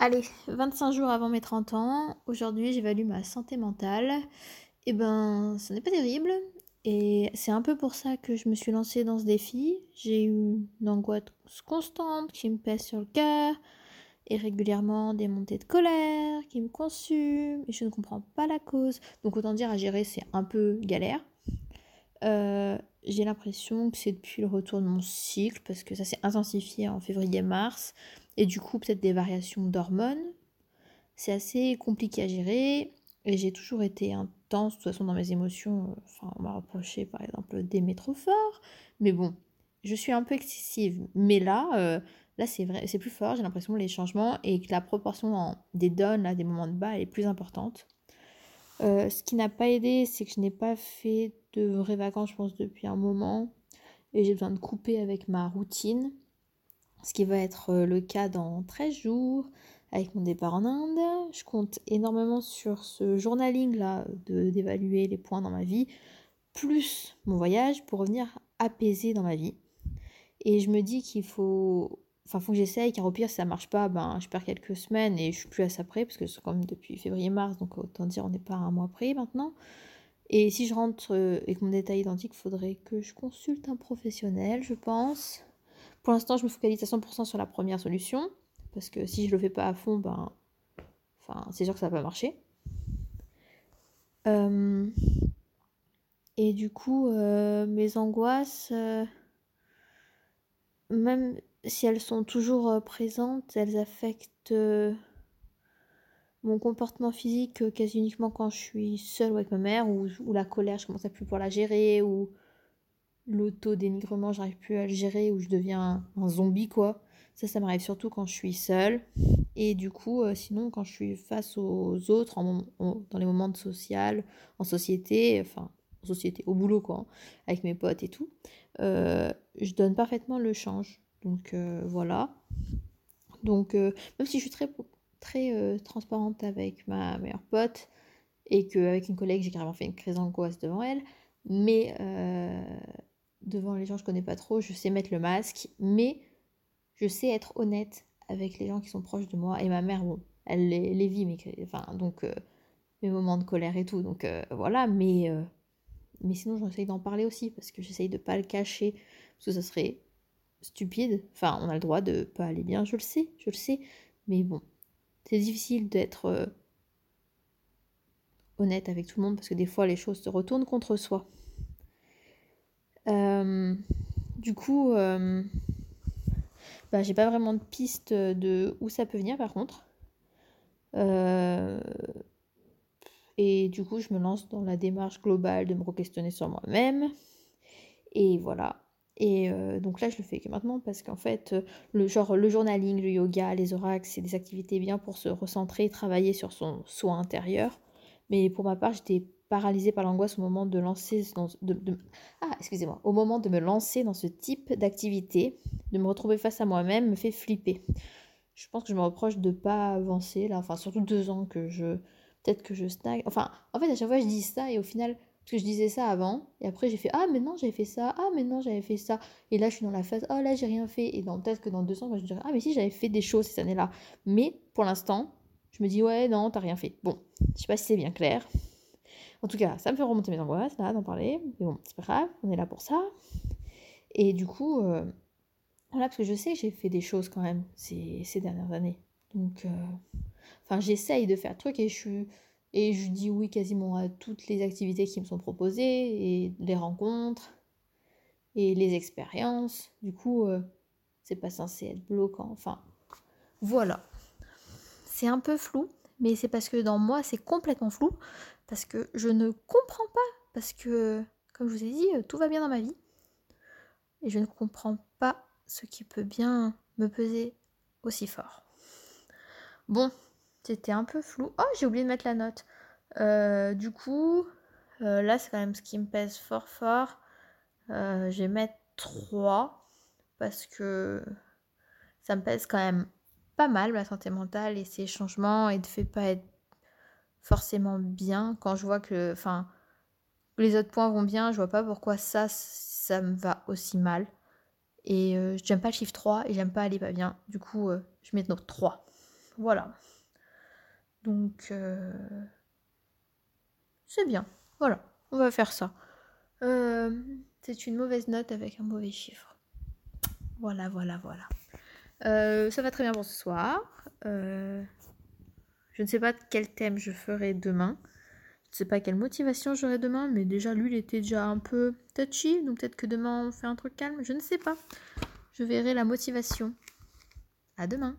Allez, 25 jours avant mes 30 ans, aujourd'hui j'évalue ma santé mentale. Et eh ben, ce n'est pas terrible. Et c'est un peu pour ça que je me suis lancée dans ce défi. J'ai eu une angoisse constante qui me pèse sur le cœur, et régulièrement des montées de colère qui me consument, et je ne comprends pas la cause. Donc autant dire à gérer, c'est un peu galère. Euh, j'ai l'impression que c'est depuis le retour de mon cycle, parce que ça s'est intensifié en février-mars, et du coup peut-être des variations d'hormones. C'est assez compliqué à gérer, et j'ai toujours été intense, de toute façon dans mes émotions, enfin on m'a reproché par exemple d'aimer trop fort, mais bon, je suis un peu excessive. Mais là, euh, là c'est vrai, c'est plus fort, j'ai l'impression les changements, et que la proportion des dons, là, des moments de bas, est plus importante. Euh, ce qui n'a pas aidé, c'est que je n'ai pas fait de vraies vacances, je pense, depuis un moment. Et j'ai besoin de couper avec ma routine. Ce qui va être euh, le cas dans 13 jours avec mon départ en Inde. Je compte énormément sur ce journaling-là d'évaluer les points dans ma vie, plus mon voyage pour revenir apaisé dans ma vie. Et je me dis qu'il faut Enfin, faut que j'essaye, car au pire, si ça marche pas, ben, je perds quelques semaines et je suis plus à ça près, parce que c'est comme depuis février-mars, donc autant dire on n'est pas à un mois près maintenant. Et si je rentre euh, avec mon détail identique, il faudrait que je consulte un professionnel, je pense. Pour l'instant, je me focalise à 100% sur la première solution, parce que si je le fais pas à fond, ben, enfin, c'est sûr que ça va pas marcher. Euh, et du coup, euh, mes angoisses, même si elles sont toujours euh, présentes, elles affectent euh, mon comportement physique euh, quasi uniquement quand je suis seule ou avec ma mère, ou, la colère, je commence à plus pouvoir la gérer, ou l'auto-dénigrement, j'arrive plus à le gérer, ou je deviens un, zombie, quoi. Ça, ça m'arrive surtout quand je suis seule. Et du coup, sinon, quand je suis face aux autres, dans les moments de social, en société, enfin, en société, au boulot, quoi, avec mes potes et tout, je donne parfaitement le change. Donc euh, voilà. Donc euh, même si je suis très, très euh, transparente avec ma meilleure pote et qu'avec une collègue j'ai carrément fait une crise d'angoisse devant elle, mais devant les gens je connais pas trop, je sais mettre le masque, mais je sais être honnête avec les gens qui sont proches de moi. Et ma mère, bon, elle les, vit, mais enfin, donc mes moments de colère et tout. Donc voilà, mais, mais sinon j'essaye d'en parler aussi parce que j'essaye de pas le cacher parce que ça serait stupide. Enfin, on a le droit de pas aller bien, je le sais, je le sais. Mais bon, c'est difficile d'être euh, honnête avec tout le monde parce que des fois les choses se retournent contre soi. Euh, du coup, euh, bah, j'ai pas vraiment de piste de où ça peut venir par contre. et du coup, je me lance dans la démarche globale de me re-questionner sur moi-même. Et voilà. Et euh, donc là, je le fais que maintenant parce qu'en fait, euh, le genre le journaling, le yoga, les oracles, c'est des activités bien pour se recentrer, travailler sur son soi intérieur. Mais pour ma part, j'étais paralysée par l'angoisse au moment de lancer de, ah excusez-moi au moment de me lancer dans ce type d'activité de me retrouver face à moi-même me fait flipper je pense que je me reproche de pas avancer là enfin surtout deux ans que je peut-être que je stagne enfin en fait à chaque fois je dis ça et au final parce que je disais ça avant, et après j'ai fait Ah, maintenant j'avais fait ça, ah, maintenant j'avais fait ça. Et là je suis dans la phase Oh, là j'ai rien fait. Et peut-être que dans deux ans, je dirais Ah, mais si j'avais fait des choses ces années-là. Mais pour l'instant, je me dis Ouais, non, t'as rien fait. Bon, je sais pas si c'est bien clair. En tout cas, ça me fait remonter mes angoisses là d'en parler. Mais bon, c'est pas grave, on est là pour ça. Et du coup, euh, voilà, parce que je sais j'ai fait des choses quand même ces, dernières années. Donc, euh, enfin, j'essaye de faire truc et je et je dis oui quasiment à toutes les activités qui me sont proposées, et les rencontres, et les expériences. Du coup, euh, c'est pas censé être bloquant. Enfin, voilà. C'est un peu flou, mais c'est parce que dans moi, c'est complètement flou, parce que je ne comprends pas, parce que, comme je vous ai dit, tout va bien dans ma vie. Et je ne comprends pas ce qui peut bien me peser aussi fort. Bon, c'était un peu flou. Oh, j'ai oublié de mettre la note. Euh, du coup, euh, là, c'est quand même ce qui me pèse fort fort. Euh, je vais mettre 3 parce que ça me pèse quand même pas mal la santé mentale et ces changements et de fait pas être forcément bien quand je vois que enfin les autres points vont bien, je vois pas pourquoi ça ça me va aussi mal. Et j'aime pas le chiffre 3 et j'aime pas aller pas bien. Du coup, je mets note 3. Voilà. Donc, c'est bien. Voilà, on va faire ça. c'est une mauvaise note avec un mauvais chiffre. Voilà, voilà, voilà. Ça va très bien pour ce soir. je ne sais pas quel thème je ferai demain. Je ne sais pas quelle motivation j'aurai demain, mais déjà lui il était déjà un peu touchy, donc peut-être que demain on fait un truc calme, je ne sais pas. Je verrai la motivation. À demain.